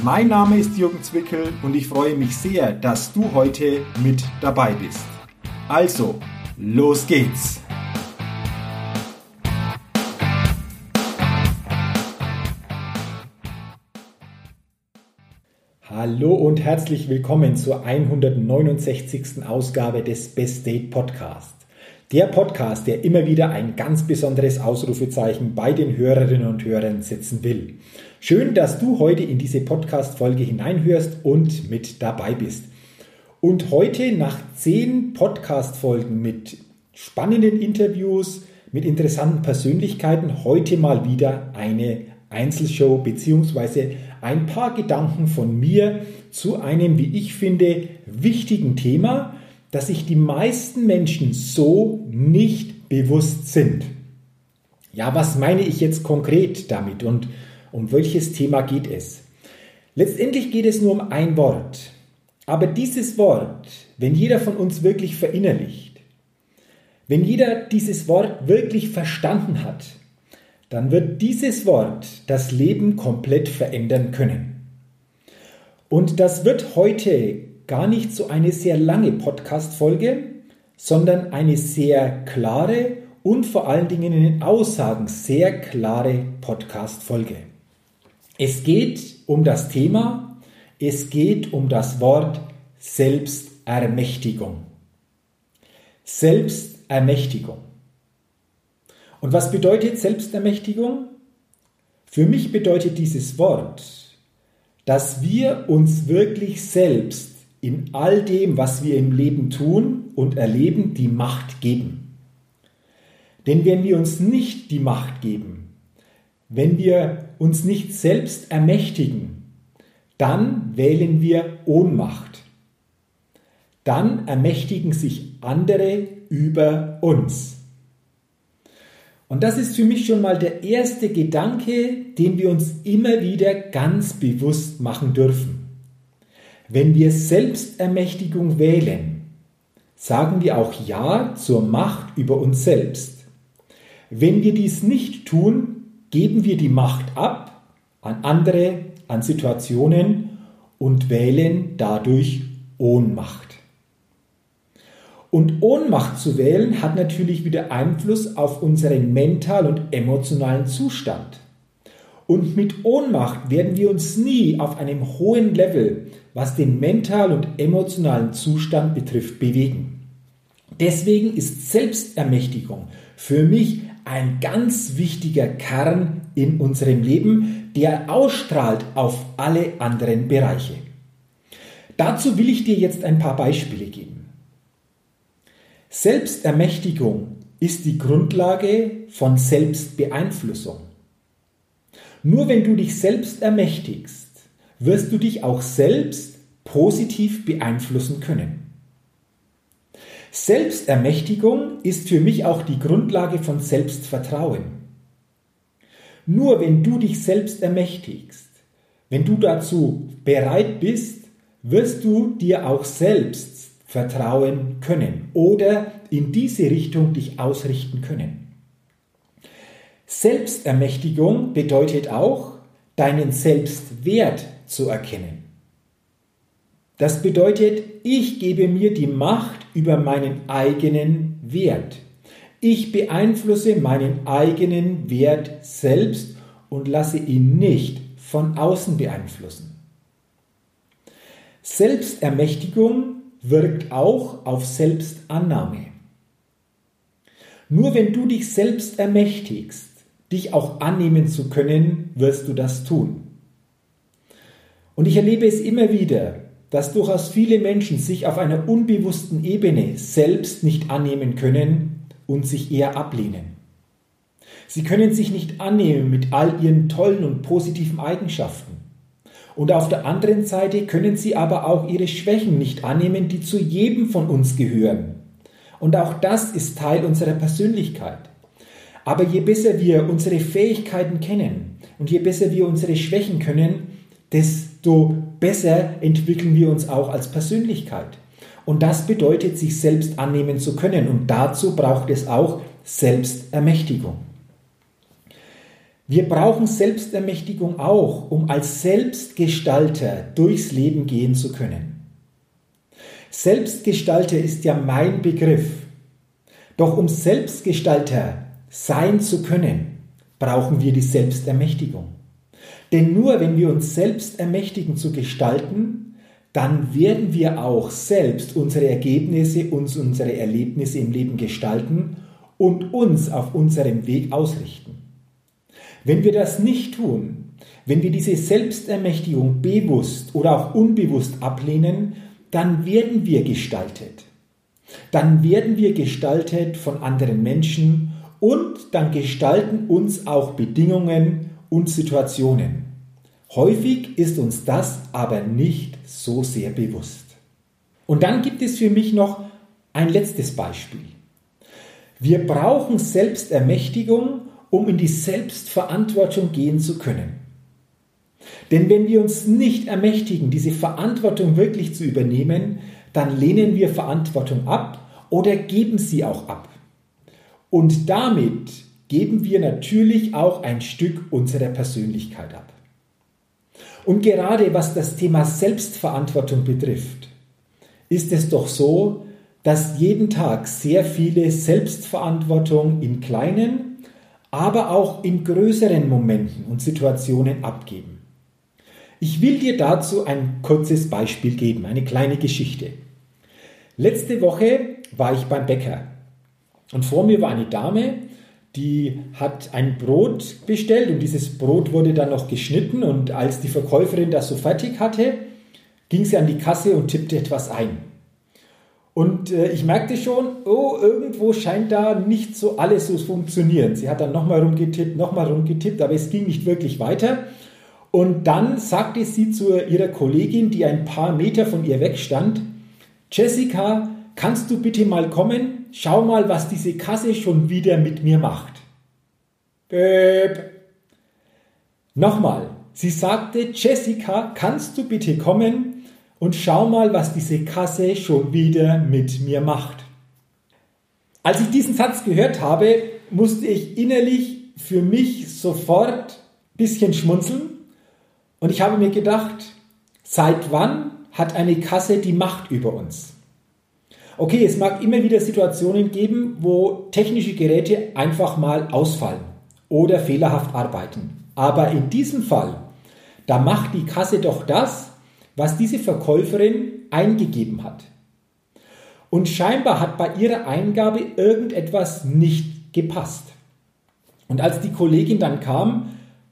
Mein Name ist Jürgen Zwickel und ich freue mich sehr, dass du heute mit dabei bist. Also, los geht's! Hallo und herzlich willkommen zur 169. Ausgabe des Best Date Podcast. Der Podcast, der immer wieder ein ganz besonderes Ausrufezeichen bei den Hörerinnen und Hörern setzen will. Schön, dass du heute in diese Podcast-Folge hineinhörst und mit dabei bist. Und heute nach zehn Podcast-Folgen mit spannenden Interviews, mit interessanten Persönlichkeiten, heute mal wieder eine Einzelshow bzw. ein paar Gedanken von mir zu einem, wie ich finde, wichtigen Thema, das sich die meisten Menschen so nicht bewusst sind. Ja, was meine ich jetzt konkret damit und um welches Thema geht es? Letztendlich geht es nur um ein Wort. Aber dieses Wort, wenn jeder von uns wirklich verinnerlicht, wenn jeder dieses Wort wirklich verstanden hat, dann wird dieses Wort das Leben komplett verändern können. Und das wird heute gar nicht so eine sehr lange Podcast-Folge, sondern eine sehr klare und vor allen Dingen in den Aussagen sehr klare Podcast-Folge. Es geht um das Thema, es geht um das Wort Selbstermächtigung. Selbstermächtigung. Und was bedeutet Selbstermächtigung? Für mich bedeutet dieses Wort, dass wir uns wirklich selbst in all dem, was wir im Leben tun und erleben, die Macht geben. Denn wenn wir uns nicht die Macht geben, wenn wir uns nicht selbst ermächtigen, dann wählen wir Ohnmacht. Dann ermächtigen sich andere über uns. Und das ist für mich schon mal der erste Gedanke, den wir uns immer wieder ganz bewusst machen dürfen. Wenn wir Selbstermächtigung wählen, sagen wir auch Ja zur Macht über uns selbst. Wenn wir dies nicht tun, geben wir die Macht ab an andere, an Situationen und wählen dadurch Ohnmacht. Und Ohnmacht zu wählen hat natürlich wieder Einfluss auf unseren mental und emotionalen Zustand. Und mit Ohnmacht werden wir uns nie auf einem hohen Level, was den mental und emotionalen Zustand betrifft, bewegen. Deswegen ist Selbstermächtigung für mich ein ganz wichtiger Kern in unserem Leben, der ausstrahlt auf alle anderen Bereiche. Dazu will ich dir jetzt ein paar Beispiele geben. Selbstermächtigung ist die Grundlage von Selbstbeeinflussung. Nur wenn du dich selbst ermächtigst, wirst du dich auch selbst positiv beeinflussen können. Selbstermächtigung ist für mich auch die Grundlage von Selbstvertrauen. Nur wenn du dich selbst ermächtigst, wenn du dazu bereit bist, wirst du dir auch selbst vertrauen können oder in diese Richtung dich ausrichten können. Selbstermächtigung bedeutet auch, deinen Selbstwert zu erkennen. Das bedeutet, ich gebe mir die Macht über meinen eigenen Wert. Ich beeinflusse meinen eigenen Wert selbst und lasse ihn nicht von außen beeinflussen. Selbstermächtigung wirkt auch auf Selbstannahme. Nur wenn du dich selbst ermächtigst, dich auch annehmen zu können, wirst du das tun. Und ich erlebe es immer wieder, dass durchaus viele Menschen sich auf einer unbewussten Ebene selbst nicht annehmen können und sich eher ablehnen. Sie können sich nicht annehmen mit all ihren tollen und positiven Eigenschaften. Und auf der anderen Seite können sie aber auch ihre Schwächen nicht annehmen, die zu jedem von uns gehören. Und auch das ist Teil unserer Persönlichkeit. Aber je besser wir unsere Fähigkeiten kennen und je besser wir unsere Schwächen können, desto besser entwickeln wir uns auch als Persönlichkeit. Und das bedeutet, sich selbst annehmen zu können. Und dazu braucht es auch Selbstermächtigung. Wir brauchen Selbstermächtigung auch, um als Selbstgestalter durchs Leben gehen zu können. Selbstgestalter ist ja mein Begriff. Doch um Selbstgestalter sein zu können, brauchen wir die Selbstermächtigung. Denn nur wenn wir uns selbst ermächtigen zu gestalten, dann werden wir auch selbst unsere Ergebnisse, uns unsere Erlebnisse im Leben gestalten und uns auf unserem Weg ausrichten. Wenn wir das nicht tun, wenn wir diese Selbstermächtigung bewusst oder auch unbewusst ablehnen, dann werden wir gestaltet. Dann werden wir gestaltet von anderen Menschen und dann gestalten uns auch Bedingungen und Situationen. Häufig ist uns das aber nicht so sehr bewusst. Und dann gibt es für mich noch ein letztes Beispiel. Wir brauchen Selbstermächtigung, um in die Selbstverantwortung gehen zu können. Denn wenn wir uns nicht ermächtigen, diese Verantwortung wirklich zu übernehmen, dann lehnen wir Verantwortung ab oder geben sie auch ab. Und damit geben wir natürlich auch ein Stück unserer Persönlichkeit ab. Und gerade was das Thema Selbstverantwortung betrifft, ist es doch so, dass jeden Tag sehr viele Selbstverantwortung in kleinen aber auch in größeren Momenten und Situationen abgeben. Ich will dir dazu ein kurzes Beispiel geben, eine kleine Geschichte. Letzte Woche war ich beim Bäcker und vor mir war eine Dame, die hat ein Brot bestellt und dieses Brot wurde dann noch geschnitten und als die Verkäuferin das so fertig hatte, ging sie an die Kasse und tippte etwas ein. Und äh, ich merkte schon, oh, irgendwo scheint da nicht so alles so funktionieren. Sie hat dann nochmal rumgetippt, nochmal rumgetippt, aber es ging nicht wirklich weiter. Und dann sagte sie zu ihrer Kollegin, die ein paar Meter von ihr wegstand, Jessica, kannst du bitte mal kommen? Schau mal, was diese Kasse schon wieder mit mir macht. Böp. Nochmal, sie sagte, Jessica, kannst du bitte kommen? und schau mal, was diese Kasse schon wieder mit mir macht. Als ich diesen Satz gehört habe, musste ich innerlich für mich sofort ein bisschen schmunzeln und ich habe mir gedacht, seit wann hat eine Kasse die Macht über uns? Okay, es mag immer wieder Situationen geben, wo technische Geräte einfach mal ausfallen oder fehlerhaft arbeiten. Aber in diesem Fall, da macht die Kasse doch das, was diese Verkäuferin eingegeben hat. Und scheinbar hat bei ihrer Eingabe irgendetwas nicht gepasst. Und als die Kollegin dann kam,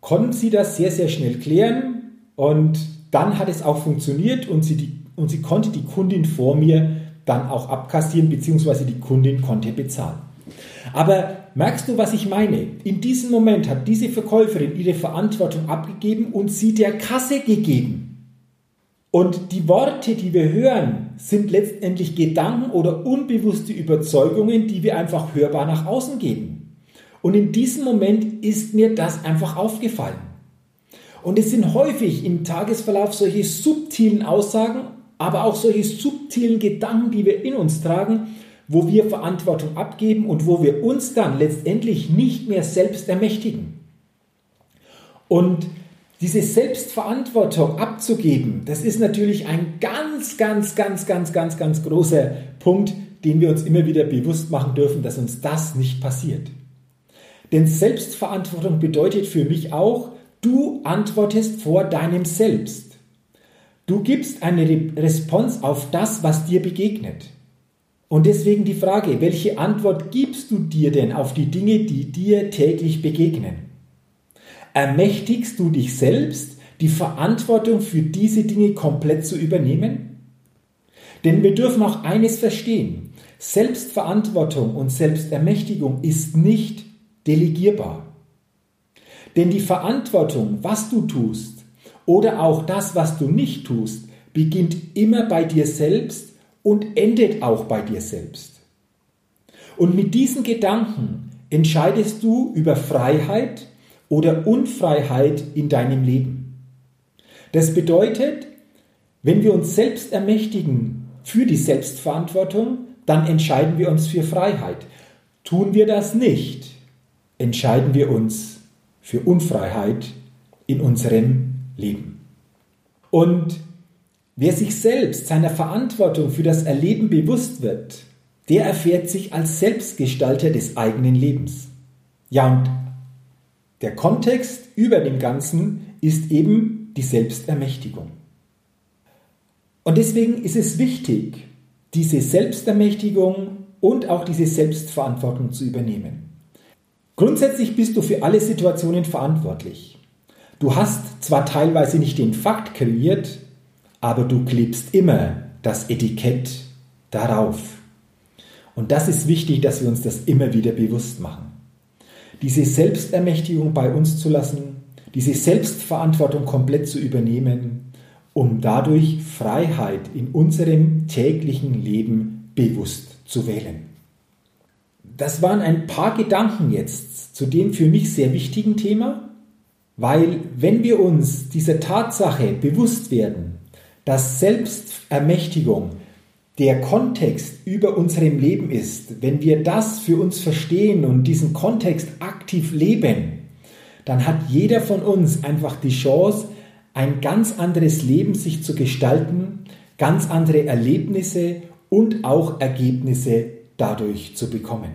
konnten sie das sehr, sehr schnell klären und dann hat es auch funktioniert und sie, die, und sie konnte die Kundin vor mir dann auch abkassieren, beziehungsweise die Kundin konnte bezahlen. Aber merkst du, was ich meine? In diesem Moment hat diese Verkäuferin ihre Verantwortung abgegeben und sie der Kasse gegeben. Und die Worte, die wir hören, sind letztendlich Gedanken oder unbewusste Überzeugungen, die wir einfach hörbar nach außen geben. Und in diesem Moment ist mir das einfach aufgefallen. Und es sind häufig im Tagesverlauf solche subtilen Aussagen, aber auch solche subtilen Gedanken, die wir in uns tragen, wo wir Verantwortung abgeben und wo wir uns dann letztendlich nicht mehr selbst ermächtigen. Und diese Selbstverantwortung abzugeben, das ist natürlich ein ganz, ganz, ganz, ganz, ganz, ganz großer Punkt, den wir uns immer wieder bewusst machen dürfen, dass uns das nicht passiert. Denn Selbstverantwortung bedeutet für mich auch, du antwortest vor deinem Selbst. Du gibst eine Response auf das, was dir begegnet. Und deswegen die Frage, welche Antwort gibst du dir denn auf die Dinge, die dir täglich begegnen? Ermächtigst du dich selbst, die Verantwortung für diese Dinge komplett zu übernehmen? Denn wir dürfen auch eines verstehen. Selbstverantwortung und Selbstermächtigung ist nicht delegierbar. Denn die Verantwortung, was du tust oder auch das, was du nicht tust, beginnt immer bei dir selbst und endet auch bei dir selbst. Und mit diesen Gedanken entscheidest du über Freiheit oder Unfreiheit in deinem Leben. Das bedeutet, wenn wir uns selbst ermächtigen für die Selbstverantwortung, dann entscheiden wir uns für Freiheit. Tun wir das nicht, entscheiden wir uns für Unfreiheit in unserem Leben. Und wer sich selbst seiner Verantwortung für das Erleben bewusst wird, der erfährt sich als Selbstgestalter des eigenen Lebens. Ja, und der Kontext über dem Ganzen ist eben die Selbstermächtigung. Und deswegen ist es wichtig, diese Selbstermächtigung und auch diese Selbstverantwortung zu übernehmen. Grundsätzlich bist du für alle Situationen verantwortlich. Du hast zwar teilweise nicht den Fakt kreiert, aber du klebst immer das Etikett darauf. Und das ist wichtig, dass wir uns das immer wieder bewusst machen. Diese Selbstermächtigung bei uns zu lassen, diese Selbstverantwortung komplett zu übernehmen, um dadurch Freiheit in unserem täglichen Leben bewusst zu wählen. Das waren ein paar Gedanken jetzt zu dem für mich sehr wichtigen Thema, weil wenn wir uns dieser Tatsache bewusst werden, dass Selbstermächtigung der Kontext über unserem Leben ist, wenn wir das für uns verstehen und diesen Kontext aktiv leben, dann hat jeder von uns einfach die Chance, ein ganz anderes Leben sich zu gestalten, ganz andere Erlebnisse und auch Ergebnisse dadurch zu bekommen.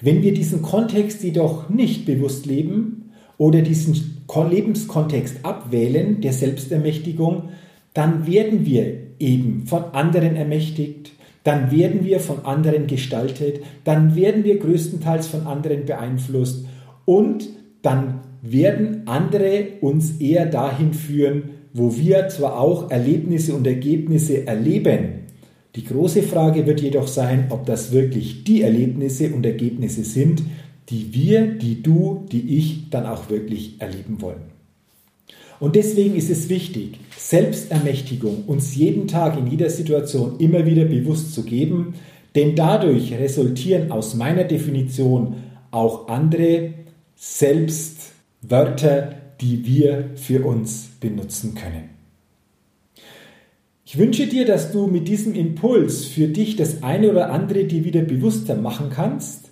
Wenn wir diesen Kontext jedoch nicht bewusst leben oder diesen Lebenskontext abwählen der Selbstermächtigung, dann werden wir eben von anderen ermächtigt, dann werden wir von anderen gestaltet, dann werden wir größtenteils von anderen beeinflusst und dann werden andere uns eher dahin führen, wo wir zwar auch Erlebnisse und Ergebnisse erleben. Die große Frage wird jedoch sein, ob das wirklich die Erlebnisse und Ergebnisse sind, die wir, die du, die ich dann auch wirklich erleben wollen. Und deswegen ist es wichtig, Selbstermächtigung uns jeden Tag in jeder Situation immer wieder bewusst zu geben, denn dadurch resultieren aus meiner Definition auch andere Selbstwörter, die wir für uns benutzen können. Ich wünsche dir, dass du mit diesem Impuls für dich das eine oder andere dir wieder bewusster machen kannst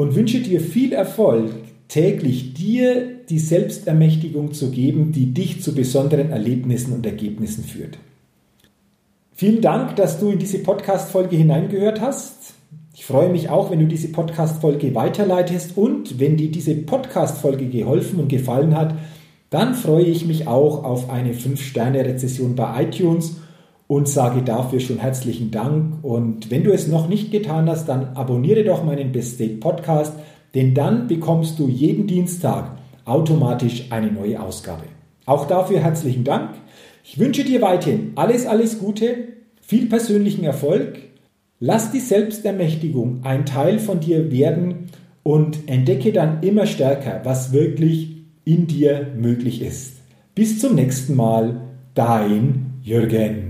und wünsche dir viel Erfolg täglich dir die Selbstermächtigung zu geben, die dich zu besonderen Erlebnissen und Ergebnissen führt. Vielen Dank, dass du in diese Podcast-Folge hineingehört hast. Ich freue mich auch, wenn du diese Podcast-Folge weiterleitest und wenn dir diese Podcast-Folge geholfen und gefallen hat, dann freue ich mich auch auf eine 5-Sterne-Rezession bei iTunes und sage dafür schon herzlichen Dank. Und wenn du es noch nicht getan hast, dann abonniere doch meinen Best State Podcast denn dann bekommst du jeden Dienstag automatisch eine neue Ausgabe. Auch dafür herzlichen Dank. Ich wünsche dir weiterhin alles, alles Gute, viel persönlichen Erfolg. Lass die Selbstermächtigung ein Teil von dir werden und entdecke dann immer stärker, was wirklich in dir möglich ist. Bis zum nächsten Mal, dein Jürgen.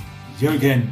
Jürgen.